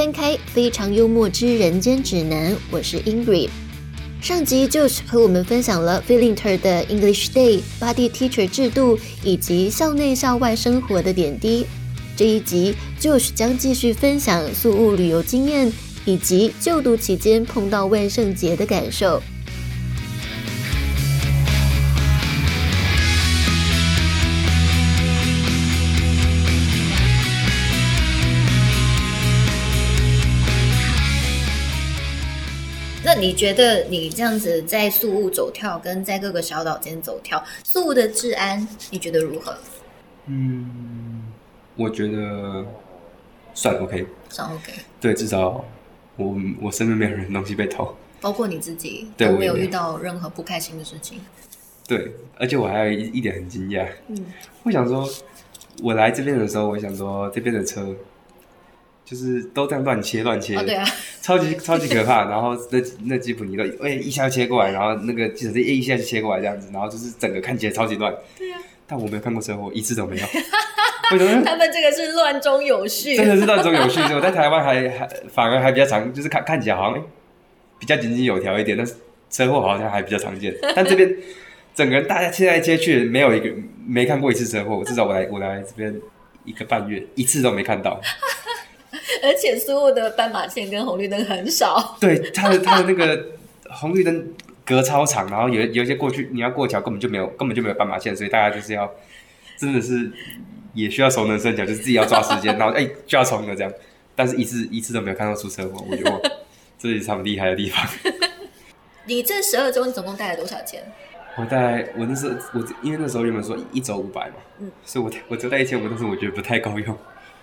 翻开《非常幽默之人间指南》，我是 Ingrid。上集 Josh 和我们分享了 Filter 的 English Day、Body Teacher 制度以及校内校外生活的点滴。这一集 Josh 将继续分享宿务旅游经验以及就读期间碰到万圣节的感受。那你觉得你这样子在宿务走跳，跟在各个小岛间走跳，宿务的治安你觉得如何？嗯，我觉得算 OK，算 OK，对，至少我我身边没有人东西被偷，包括你自己都没有遇到任何不开心的事情。对，而且我还有一一点很惊讶，嗯，我想说，我来这边的时候，我想说这边的车就是都这样乱切乱切，哦对啊，超级超级可怕。然后那那吉普尼都哎、一下就切过来，然后那个计程车哎一下就切过来这样子，然后就是整个看起来超级乱。对啊，但我没有看过车祸，一次都没有。为什么？他们这个是乱中有序，真的是乱中有序。我在台湾还 还反而还比较常，就是看看起来好像、哎比较井井有条一点，但是车祸好像还比较常见。但这边整个人大家切来切去，没有一个没看过一次车祸。至少我来我来这边一个半月，一次都没看到。而且所有的斑马线跟红绿灯很少。对，它的它的那个红绿灯隔超长，然后有有一些过去你要过桥根本就没有根本就没有斑马线，所以大家就是要真的是也需要熟能生巧，就是自己要抓时间，然后哎、就要冲了这样。但是一次一次都没有看到出车祸，我觉得哇这是他们厉害的地方。你这十二周你总共带了多少钱？我带我那时候我因为那时候原本说一周五百嘛，嗯所以我我只带一千五，但是我觉得不太够用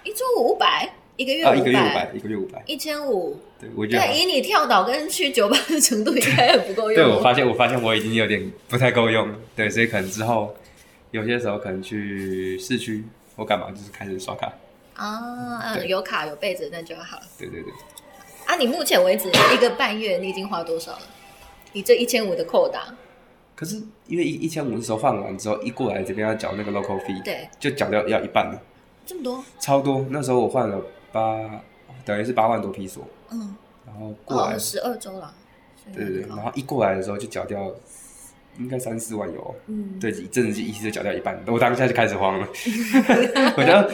一周五百，一个月啊，一个月五百百，，一个月五百，一千五。对我觉得以你跳岛跟去酒吧的程度，应该也不够用。对我发现我发现我已经有点不太够用了，对，所以可能之后有些时候可能去市区或干嘛，就是开始刷卡，啊，嗯，有卡有被子那就好。对对对，啊，你目前为止一个半月，你已经花多少了？你这一千五的扣打，可是因为一一千五的时候放完之后，一过来这边要缴那个 local fee，对，就缴掉要一半了，这么多，超多。那时候我换了八，等于是八万多批索，嗯，然后过来，哦，十二周了，对对对，然后一过来的时候就缴掉，应该三四万有哦。嗯，对，一阵子一次就缴掉一半，我当下就开始慌了，我觉得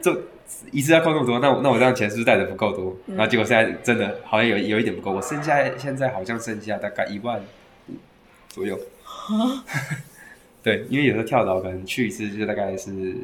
这一次要扣那么多，那我那我这样钱是不是带的不够多？嗯然后结果现在真的好像有有一点不够，我剩下现在好像剩下大概一万五左右。对，因为有时候跳岛可能去一次就大概是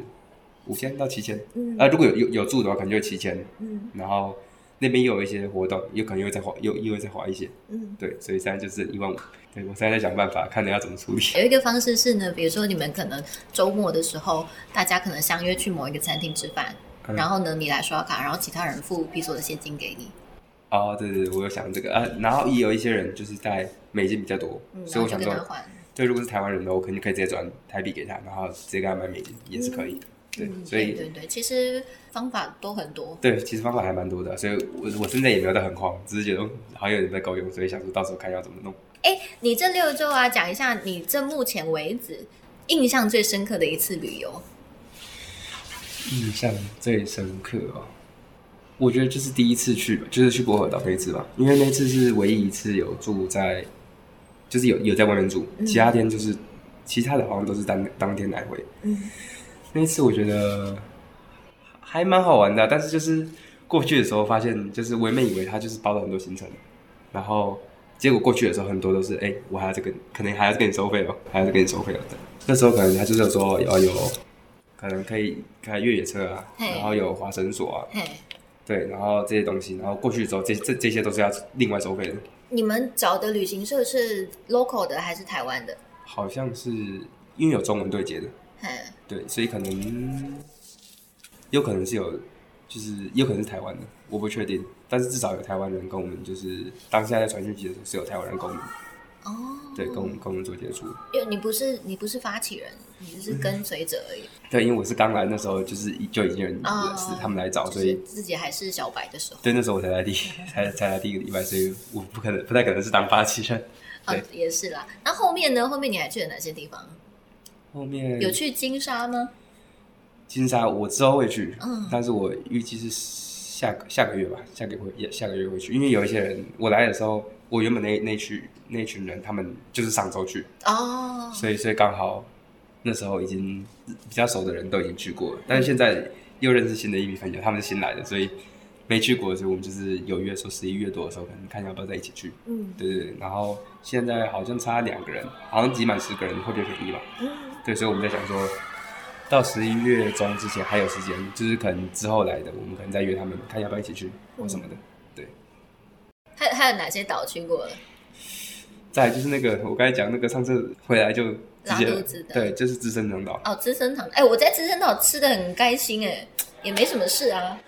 五千到七千，嗯啊，如果有有有住的话，可能就七千，嗯然后那边又有一些活动，有可能又会再花，又又会再花一些，嗯。对，所以现在就是一万五。对我现在在想办法，看你要怎么处理。有一个方式是呢，比如说你们可能周末的时候，大家可能相约去某一个餐厅吃饭，嗯然后呢你来刷卡，然后其他人付比索的现金给你，哦，对对对，我有想这个啊，然后也有一些人就是在美金比较多，嗯，所以我想跟他换。对，如果是台湾人的，我肯定可以直接转台币给他，然后直接给他买美金也是可以的。对，嗯，所以对对对，其实方法都很多。对，其实方法还蛮多的，所以我我现在也没有到很慌，只是觉得嗯好像有点不太够用，所以想说到时候看要怎么弄。哎，你这六周啊，讲一下你这目前为止印象最深刻的一次旅游。印象最深刻哦，我觉得就是第一次去吧，就是去薄荷岛那一次吧，因为那次是唯一一次有住在，就是有有在外面住，嗯其他天就是其他的好像都是当当天来回。嗯那一次我觉得还蛮好玩的，但是就是过去的时候发现，就是我原本以为他就是包了很多行程，然后结果过去的时候很多都是，哎、我还要再跟，可能还要再跟你收费哦，还要再跟你收费哦。那时候可能他就是说要有，可能可以开越野车啊，然后有滑绳索啊，嘿，对，然后这些东西，然后过去之后，这这这些都是要另外收费的，你们找的旅行社是 local 的还是台湾的？好像是因为有中文对接的，嘿，对，所以可能有可能是有，就是有可能是台湾的，我不确定，但是至少有台湾人跟我们就是当下在传讯息的时候是有台湾人跟我们，哦，对，跟我们跟我们做接触。因为你不是你不是发起人，你就是跟随者而已。对，因为我是刚来那时候就是就已经有人哦是他们来找，就是所以自己还是小白的时候。对那时候我才来第 才才来第一个礼拜，所以我不可能不太可能是当发起人。啊对，也是啦。那后面呢？后面你还去了哪些地方？后面有去金沙吗？金沙我之后会去，嗯。但是我预计是下个下个月吧，下个月下个月会去，因为有一些人我来的时候，我原本那那群那群人他们就是上周去，哦，所以所以刚好那时候已经比较熟的人都已经去过了，但是现在又认识新的一批朋友，他们是新来的，所以没去过，所以我们就是有约说十一月多的时候，可能看要不要在一起去。嗯。对对对，然后现在好像差两个人，好像挤满十个人会比较便宜吧。嗯对，所以我们在想说，到十一月中之前还有时间，就是可能之后来的，我们可能再约他们，看要不要一起去或什么的。对，还还有哪些岛去过了？再就是那个我刚才讲那个上次回来就直接拉肚子的对，就是资生堂岛。哦，资生堂，哎，我在资生岛吃的很开心，哎，也没什么事啊。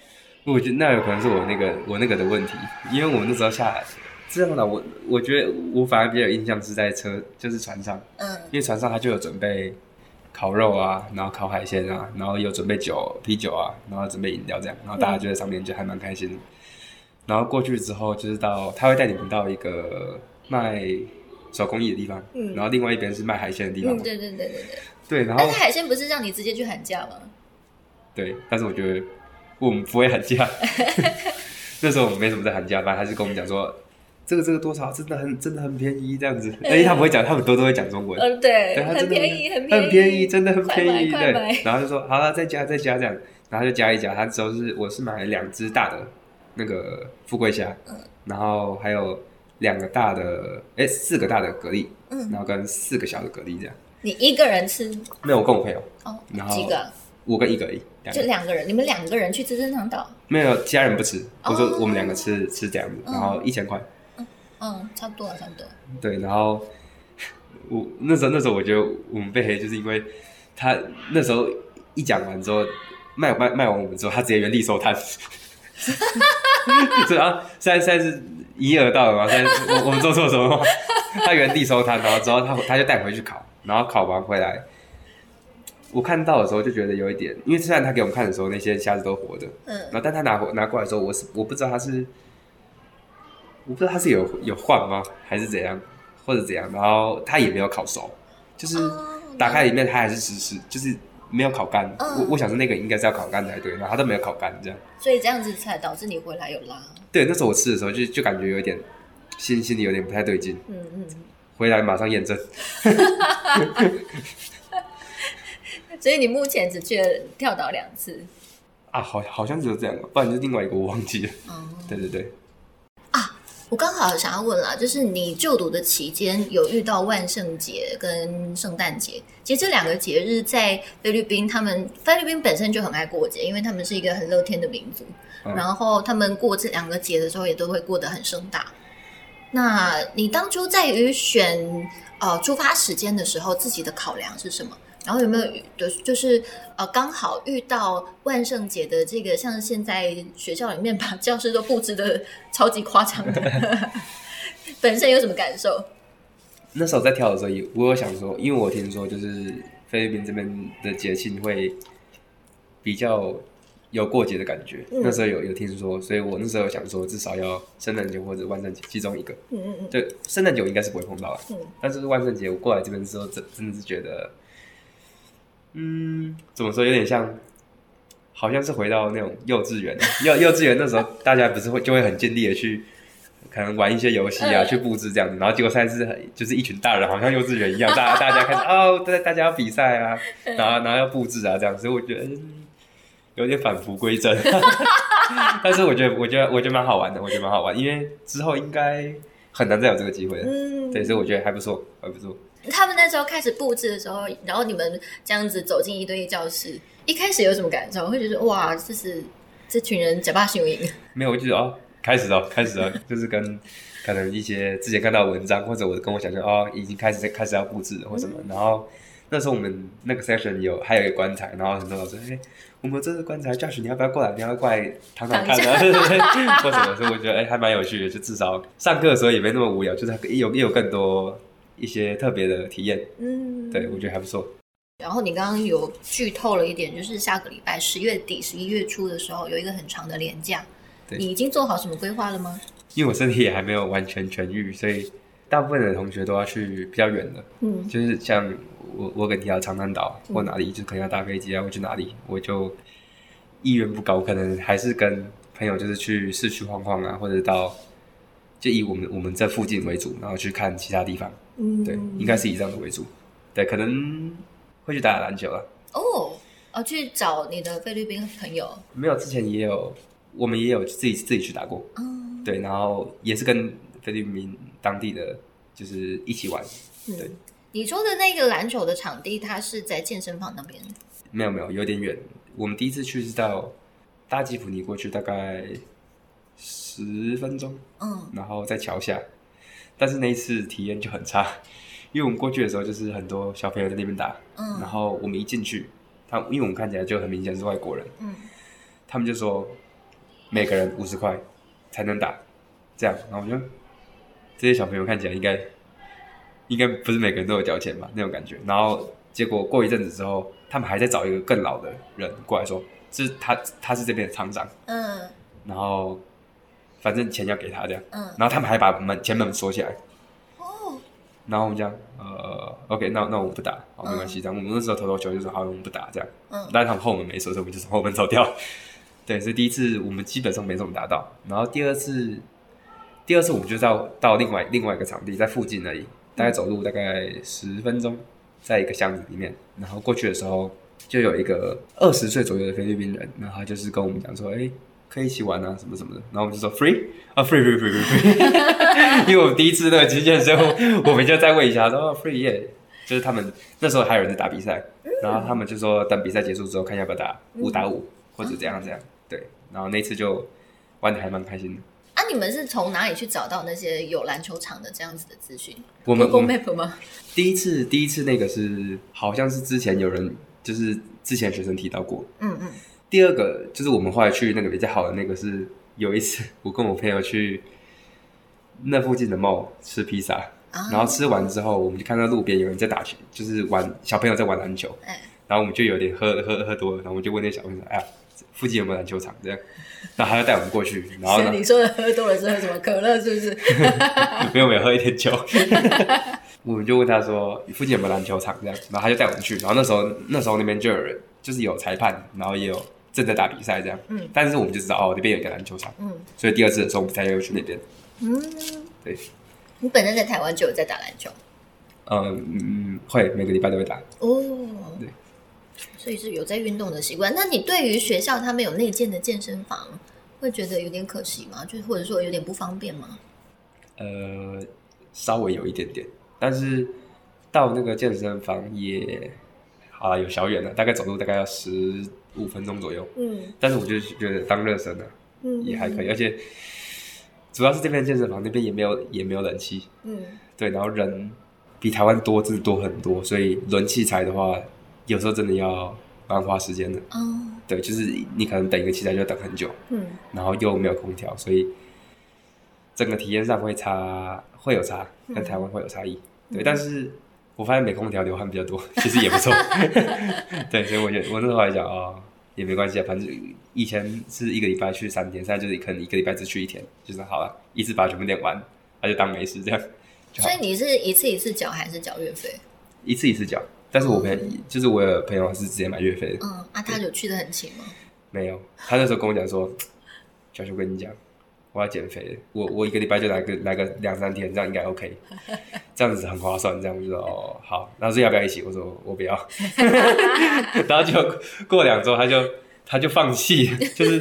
我觉得那有可能是我那个我那个的问题，因为我们那时候下来资深长岛，我我觉得我反而比较有印象是在车，就是船上，嗯因为船上他就有准备烤肉啊，然后烤海鲜啊，然后有准备酒、啤酒啊，然后准备饮料这样，然后大家就在上面就还蛮开心的。然后过去之后，就是到他会带你们到一个卖手工艺的地方，嗯然后另外一边是卖海鲜的地方对对对对对。对，然后但是海鲜不是让你直接去喊价吗？对，但是我觉得我们不会喊价，那时候我们没什么在喊价，反正他是跟我们讲说。这个这个多少真的很真的很便宜这样子，而且他不会讲，他们多都会讲中文，嗯，对，很便宜，很很便宜，真的很便宜，对。然后就说好了，再加再加这样，然后就加一加。他之后是我是买了两只大的那个富贵虾，嗯然后还有两个大的，哎，四个大的蛤蜊，嗯然后跟四个小的蛤蜊这样。你一个人吃没有，我跟我朋友，哦然，后几个啊？我跟一个而已，就两个人，你们两个人去资生堂岛？没有其他人不吃。我说哦我们两个吃吃这样子，嗯然后一千块，嗯，差不多，差不多。对，然后我那时候那时候我觉得我们被黑，就是因为他那时候一讲完之后，卖卖卖完我们之后，他直接原地收摊。是啊，现在现在是营业额到了嘛？现在我我们做错什么吗？他原地收摊，然后之后他他就带回去烤，然后烤完回来，我看到的时候就觉得有一点，因为虽然他给我们看的时候那些虾子都活的，嗯然后但他拿回拿过来的时候，我是我不知道他是，我不知道他是有有换吗，还是怎样，或者怎样，然后他也没有烤熟，就是哦打开里面它还是湿湿，就是没有烤干。嗯我我想说那个应该是要烤干才对，然后他都没有烤干，这样。所以这样子才导致你回来有拉。对，那时候我吃的时候就就感觉有一点心心里有点不太对劲，嗯嗯。回来马上验证。所以你目前只去了跳岛两次。啊，好好像只有这样，不然就是另外一个我忘记了。哦，对对对，我刚好想要问啦，就是你就读的期间有遇到万圣节跟圣诞节，其实这两个节日在菲律宾，他们菲律宾本身就很爱过节，因为他们是一个很乐天的民族，嗯然后他们过这两个节的时候也都会过得很盛大。那你当初在于选呃出发时间的时候，自己的考量是什么？然后有没有就是呃刚好遇到万圣节的这个，像现在学校里面把教室都布置的超级夸张的，本身有什么感受？那时候在跳的时候，也我有想说，因为我听说就是菲律宾这边的节庆会比较有过节的感觉，嗯那时候有有听说，所以我那时候想说，至少要圣诞节或者万圣节其中一个。嗯嗯嗯对，圣诞节我应该是不会碰到的，嗯但是万圣节我过来这边之后，真真的是觉得，嗯，怎么说，有点像，好像是回到那种幼稚园，幼幼稚园那时候，大家不是会就会很尽力的去，可能玩一些游戏啊，嗯去布置这样子，然后结果现在是很就是一群大人，好像幼稚园一样，大 家大家开始哦，对，大家要比赛啊，然后然后要布置啊这样，所以我觉得。嗯有点返璞归真，但是我觉得，我觉得，我觉得蛮好玩的，我觉得蛮好玩，因为之后应该很难再有这个机会了。嗯，对，所以我觉得还不错，还不错。他们那时候开始布置的时候，然后你们这样子走进一堆教室，一开始有什么感受？会觉得哇，这是这群人假扮雄鹰，没有，我就觉得哦，开始了，开始了，就是跟可能一些之前看到的文章，或者我跟我想象哦，已经开始在开始要布置了或什么。然后那时候我们那个 session 有还有一个棺材，然后很多老师哎，我们这个棺材，Josh 你要不要过来？你要不要过来躺躺看啊？对对对，或什么？所以我觉得哎，还蛮有趣的，就至少上课的时候也没那么无聊，就是也有也有更多一些特别的体验。嗯，对，我觉得还不错。然后你刚刚有剧透了一点，就是下个礼拜十月底、十一月初的时候有一个很长的连假，对你已经做好什么规划了吗？因为我身体也还没有完全痊愈，所以大部分的同学都要去比较远的，嗯就是像我我跟提到长滩岛或哪里，就可能要搭飞机啊，或去哪里，我就意愿不高，可能还是跟朋友就是去市区晃晃啊，或者到就以我们我们这附近为主，然后去看其他地方。嗯对，应该是以这样子为主。对，可能会去打打篮球啊。哦哦，去找你的菲律宾朋友。没有，之前也有，我们也有自己自己去打过。嗯，对，然后也是跟菲律宾当地的就是一起玩。对嗯，你说的那个篮球的场地，它是在健身房那边。没有没有，有点远。我们第一次去是到大吉普尼过去大概十分钟，嗯然后在桥下，但是那一次体验就很差，因为我们过去的时候就是很多小朋友在那边打，嗯。然后我们一进去，他因为我们看起来就很明显是外国人，嗯。他们就说每个人五十块才能打，这样，然后我就这些小朋友看起来应该应该不是每个人都有交钱吧那种感觉，然后结果过一阵子之后，他们还在找一个更老的人过来说，这是他他是这边的厂长，嗯。然后反正钱要给他这样，嗯，然后他们还把门前门锁起来，哦，然后我们讲呃 OK 那那我们不打，好没关系，这样。我们那时候投投球就说好我们不打这样，嗯。但是他们后门没锁，所以我们就从后门走掉。对，所以第一次我们基本上没怎么打到，然后第二次，第二次我们就到到另外另外一个场地，在附近而已，大概走路大概十分钟，在一个巷子里面。然后过去的时候，就有一个二十岁左右的菲律宾人，然后他就是跟我们讲说，哎，可以一起玩啊，什么什么的。然后我们就说 free 啊，free free free free free，因为我们第一次那个经验之后，我们就再问一下说、哦、free 耶，就是他们那时候还有人在打比赛，然后他们就说等比赛结束之后，看要不要打五打五、或者怎样怎样。对，然后那次就玩的还蛮开心的。啊，你们是从哪里去找到那些有篮球场的这样子的资讯我们我？Google 们 Map 吗？第一次第一次那个是好像是之前有人就是之前学生提到过，嗯嗯第二个就是我们后来去那个比较好的那个是有一次 我跟我朋友去那附近的 mall 吃披萨，啊，然后吃完之后我们就看到路边有人在打球，就是玩小朋友在玩篮球，哎，然后我们就有点喝喝喝多了，然后我们就问那小朋友说：“哎呀，附近有没有篮球场？”这样，然后他就带我们过去，然后你说的喝多了是喝什么？可乐是不是？没有没有喝一点酒，我们就问他说附近有没有篮球场？这样，然后他就带我们去，然后那时候那时候那边就有人，就是有裁判，然后也有正在打比赛这样，嗯。但是我们就知道哦那边有一个篮球场，嗯。所以第二次的时候我们才又去那边，嗯，对，你本身在台湾就有在打篮球？嗯嗯会每个礼拜都会打，哦，对，所以是有在运动的习惯。那你对于学校他们有内建的健身房，会觉得有点可惜吗？就是或者说有点不方便吗？呃稍微有一点点，但是到那个健身房也好啦有小远了，大概走路大概要十五分钟左右，嗯。但是我就觉得当热身呢、嗯也还可以，而且主要是这边健身房那边也没有也没有冷气，嗯。对，然后人比台湾多，真的多很多，所以轮器材的话，有时候真的要蛮花时间的。哦。对，就是你可能等一个器材就要等很久，嗯。然后又没有空调，所以整个体验上会差，会有差，跟台湾会有差异。对，但是我发现没空调流汗比较多，其实也不错。对，所以我觉得我那时候还讲哦，也没关系啊，反正以前是一个礼拜去三天，现在就是可能一个礼拜只去一天，就是好了，一次把它全部练完，那就当没事这样 所。以你是一次一次缴还是缴月费？一次一次缴，但是我朋友、就是我有朋友是直接买月费的，嗯，啊，他有去的很勤吗？没有，他那时候跟我讲说，小秋跟你讲，我要减肥，我我一个礼拜就来个来个两三天，这样应该 OK，这样子很划算，这样我就说哦好，然后说要不要一起？我说我不要 然后就过两周他就他就放弃，就是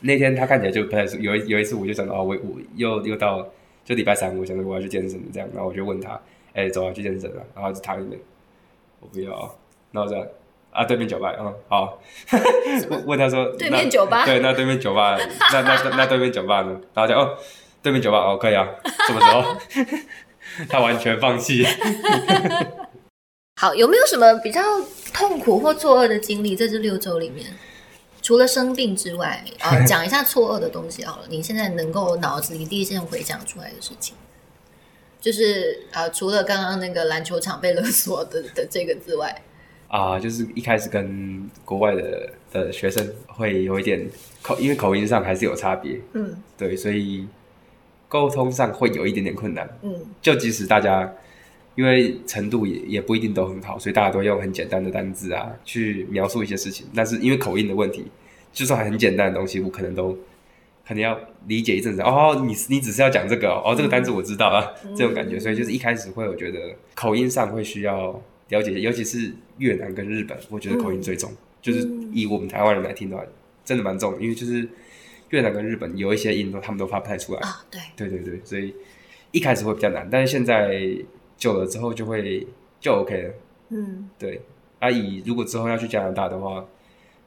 那天他看起来就不太舒有一有一次我就想到哦我我又又到就礼拜三，我想着我要去健身这样，然后我就问他，哎、走啊去健身啊，然后就他那边我不要，然后这样。啊，对面酒吧，嗯，好。问问他说，对面酒吧对，那对面酒吧，那那那那对面酒吧呢？然后讲哦，对面酒吧哦，可以啊，什么时候？他完全放弃。好，有没有什么比较痛苦或错愕的经历在这六周里面？除了生病之外，啊，讲一下错愕的东西好了。你现在能够脑子里第一件回想出来的事情，就是呃，除了刚刚那个篮球场被勒索的的这个之外，啊，就是一开始跟国外的的学生会有一点口，因为口音上还是有差别，嗯对，所以沟通上会有一点点困难。嗯就即使大家因为程度也也不一定都很好，所以大家都用很简单的单字啊去描述一些事情，但是因为口音的问题，就算很简单的东西，我可能都可能要理解一阵子。哦，你你只是要讲这个哦，哦这个单词我知道啊，这种感觉。所以就是一开始会，我觉得口音上会需要了解，尤其是越南跟日本，我觉得口音最重。就是以我们台湾人来听的话，真的蛮重，因为就是越南跟日本有一些音都他们都发不太出来啊。对，对对对，所以一开始会比较难，但是现在久了之后就会就 OK 了。嗯，对。啊，姨如果之后要去加拿大的话，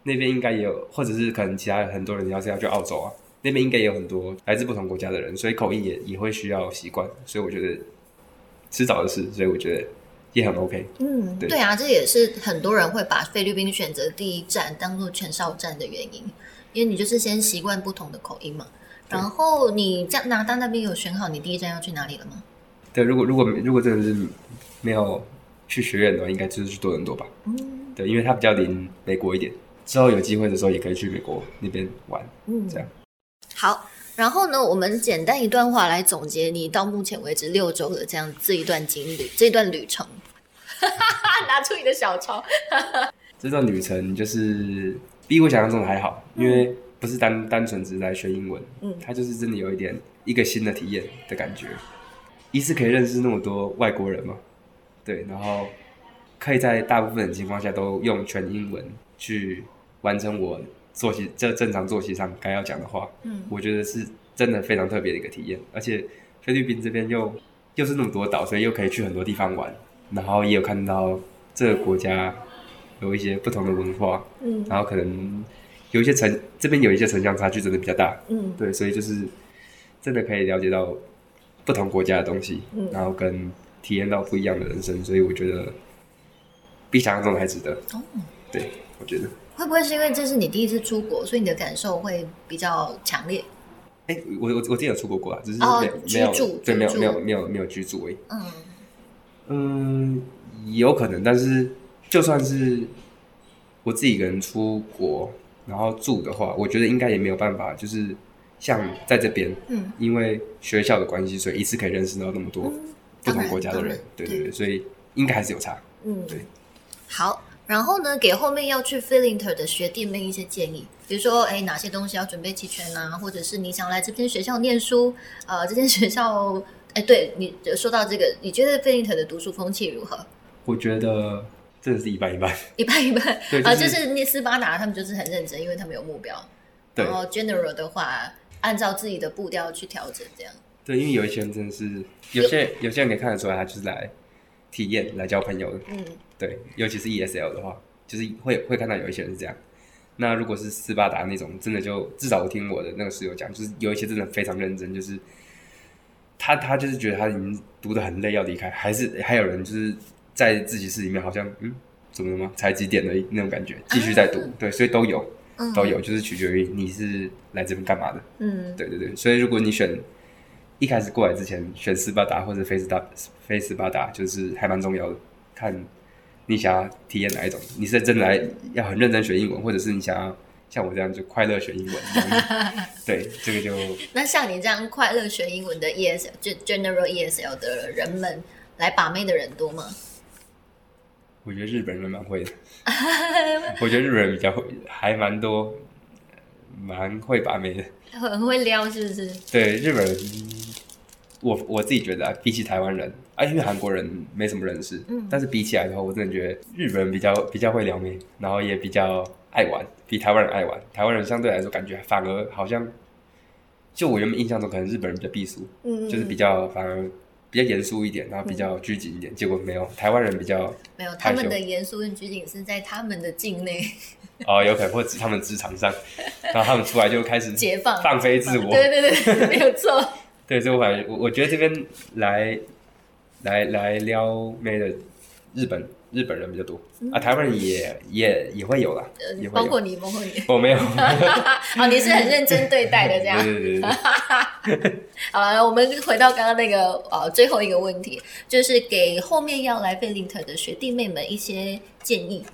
那边应该也有，或者是可能其他很多人要是要去澳洲啊，那边应该也有很多来自不同国家的人，所以口音也也会需要习惯。所以我觉得迟早的事，所以我觉得。也很 OK，嗯，对啊，这也是很多人会把菲律宾选择第一站当做全哨站的原因，因为你就是先习惯不同的口音嘛。然后你加拿大那边有选好你第一站要去哪里了吗？对，如果如果如果真的是没有去学院的话，应该就是去多伦多吧。嗯，对，因为它比较临美国一点，之后有机会的时候也可以去美国那边玩。嗯，这样。好，然后呢，我们简单一段话来总结你到目前为止六周的这样这一段经历，这一段旅程。拿出你的小抄。这段旅程就是比我想象中的还好，因为不是单单纯只是来学英文，嗯，它就是真的有一点一个新的体验的感觉。一是可以认识那么多外国人嘛，对，然后可以在大部分的情况下都用全英文去完成我作息这正常作息上该要讲的话，嗯，我觉得是真的非常特别的一个体验。而且菲律宾这边又又是那么多岛，所以又可以去很多地方玩。然后也有看到这个国家有一些不同的文化，嗯，然后可能有一些城这边有一些城乡差距真的比较大，嗯，对，所以就是真的可以了解到不同国家的东西，嗯，然后跟体验到不一样的人生，所以我觉得比想象中的还值得，哦，对，我觉得。会不会是因为这是你第一次出国，所以你的感受会比较强烈？哎，我我我之前有出国过国啊，只是没有对没有没有没有没有居住哎，嗯。嗯，有可能，但是就算是我自己一个人出国，然后住的话，我觉得应该也没有办法，就是像在这边，嗯，因为学校的关系，所以一次可以认识到那么多不同国家的人，对对对，所以应该还是有差，嗯，对。好，然后呢，给后面要去 t e r 的学弟妹一些建议，比如说，哎，哪些东西要准备齐全啊，或者是你想来这间学校念书，呃，这间学校。哎，对你说到这个，你觉得菲利特的读书风气如何？我觉得真的是一半一半，一半一般。啊，就是那斯巴达他们就是很认真，因为他们有目标。然后 General 的话，按照自己的步调去调整，这样。对，因为有一些人真的是，有些有些人可以看得出来，他就是来体验、来交朋友的。嗯，对，尤其是 ESL 的话，就是会会看到有一些人是这样。那如果是斯巴达那种，真的就至少我听我的那个室友讲，就是有一些真的非常认真，就是。他他就是觉得他已经读的很累，要离开，还是还有人就是在自习室里面，好像嗯，怎么了吗？才几点的那种感觉，继续在读，对，所以都有，都有，就是取决于你是来这边干嘛的，嗯，对对对，所以如果你选一开始过来之前选斯巴达或者非斯达非斯巴达，就是还蛮重要的，看你想要体验哪一种，你是真来要很认真学英文，或者是你想要。像我这样就快乐学英文，对这个就那像你这样快乐学英文的 ESL 就 General ESL 的人们来把妹的人多吗？我觉得日本人蛮会的，我觉得日本人比较会，还蛮多，蛮会把妹的，很会撩，是不是？对日本人，我我自己觉得啊比起台湾人，啊，因为韩国人没什么认识，嗯，但是比起来的话，我真的觉得日本人比较比较会撩妹，然后也比较。爱玩比台湾人爱玩，台湾人相对来说感觉反而好像，就我原本印象中可能日本人比较避俗，嗯，就是比较反而比较严肃一点，然后比较拘谨一点。结果没有，台湾人比较没有，他们的严肃跟拘谨是在他们的境内。哦，有可能或者他们职场上，然后他们出来就开始解放、放飞自我。对对对，没有错。对，所以我感觉我我觉得这边来来来撩妹的日本。日本人比较多啊，台湾人也也也会有啦，也包括你，包括你，我没有。哦，你是很认真对待的这样。对 对对。好了，我们回到刚刚那个呃最后一个问题，就是给后面要来费林特的学弟妹们一些建议。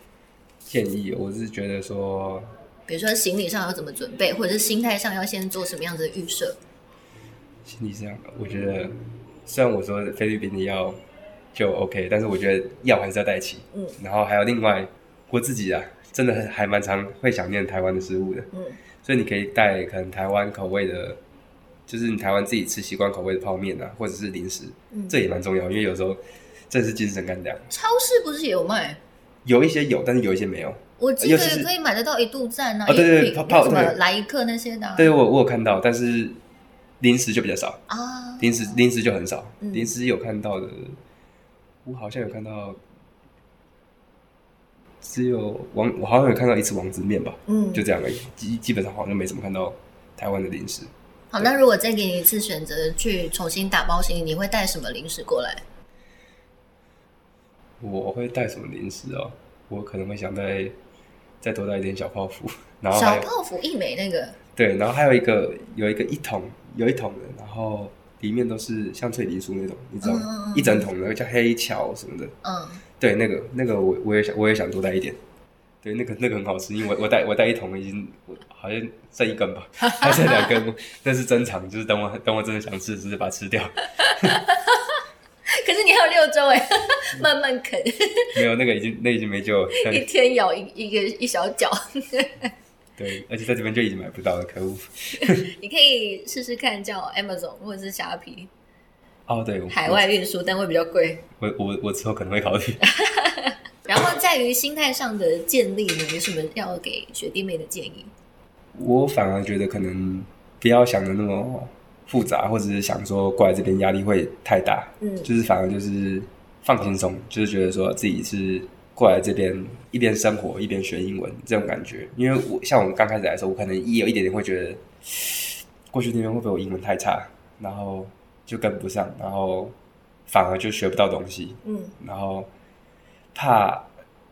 建议，我是觉得说，比如说行李上要怎么准备，或者是心态上要先做什么样子的预设。心理上，我觉得虽然我说菲律宾你要。就 OK，但是我觉得药还是要带齐。嗯，然后还有另外，我自己啊，真的还蛮常会想念台湾的食物的。嗯，所以你可以带可能台湾口味的，就是你台湾自己吃习惯口味的泡面啊，或者是零食，嗯这也蛮重要，因为有时候这是精神干粮，超市不是也有卖？有一些有，但是有一些没有。我记得可以买得到一度站啊，哦对对对泡泡什么对来一克那些的啊对我我有看到，但是零食就比较少，啊，零食零食就很少，嗯零食有看到的，我好像有看到。只有王，我好像有看到一次王子面吧，嗯就这样而已。基基本上好像没怎么看到台湾的零食。好，那如果再给你一次选择，去重新打包行李，你会带什么零食过来？我会带什么零食哦？我可能会想带再多带一点小泡芙，然后小泡芙一枚那个，对，然后还有一个有一个一桶有一桶的，然后里面都是像脆梨酥那种，你知道吗？嗯嗯嗯一整桶的叫黑巧什么的，嗯，对，那个那个我我也想我也想多带一点。对，那个那个很好吃，因为我我带我带一桶已经我好像剩一根吧，还剩两根，那是珍藏，就是等我等我真的想吃，直接把它吃掉。可是你还有六周哎，慢慢啃，没有那个已经那已经没救了。一天咬一一个一小角，对，而且在这边就已经买不到了，可恶。你可以试试看叫 Amazon 或者是虾皮哦，对，海外运输，但会比较贵。我我我之后可能会考虑。然后在于心态上的建立呢，有什么要给学弟妹的建议？我反而觉得可能不要想的那么复杂，或者是想说过来这边压力会太大，嗯就是反而就是放轻松，就是觉得说自己是过来这边一边生活一边学英文这种感觉。因为我像我们刚开始来的时候，我可能也有一点点会觉得过去那边会不会我英文太差，然后就跟不上，然后反而就学不到东西，嗯然后怕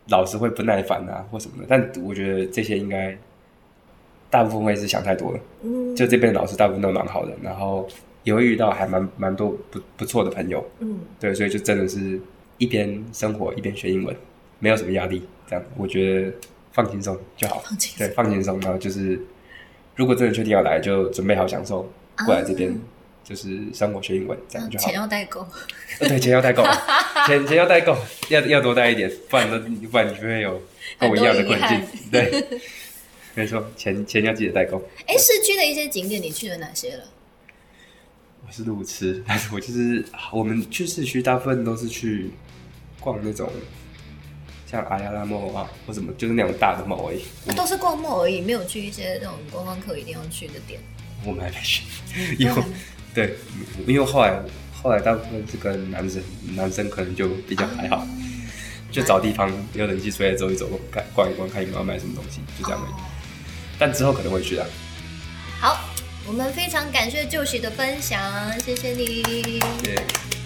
老师会不耐烦啊或什么的。但我觉得这些应该大部分会是想太多了。嗯就这边的老师大部分都蛮好的，然后也会遇到还蛮蛮多不不错的朋友，嗯，对，所以就真的是一边生活一边学英文，没有什么压力，这样我觉得放轻松就好，放轻松对，放轻松，然后就是如果真的确定要来，就准备好享受过来这边。就是生活学英文这样就好钱。要带够。呃对，钱要代购，钱钱要代购，要要多带一点，不然呢，不然你就会有跟我一样的困境。对，没错，钱钱要记得代购。哎，市区的一些景点你去了哪些了？我是路痴，但 是我就是我们去市区大部分都是去逛那种像阿亚拉莫啊或什么，就是那种大的 mall 而已。那都是逛陌而已，没有去一些那种观光客一定要去的点。我们还没去，因为对，因为后来后来大部分是跟男生，男生可能就比较还好，就找地方有冷气吹来走一走，看逛一逛，看有没有买什么东西，就这样而已。但之后可能会去啊。好，我们非常感谢旧喜的分享，谢谢你。对。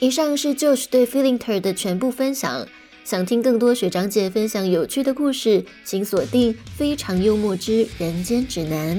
以上是 Josh 对 Feelingter 的全部分享。想听更多学长姐分享有趣的故事，请锁定《非常幽默之人间指南》。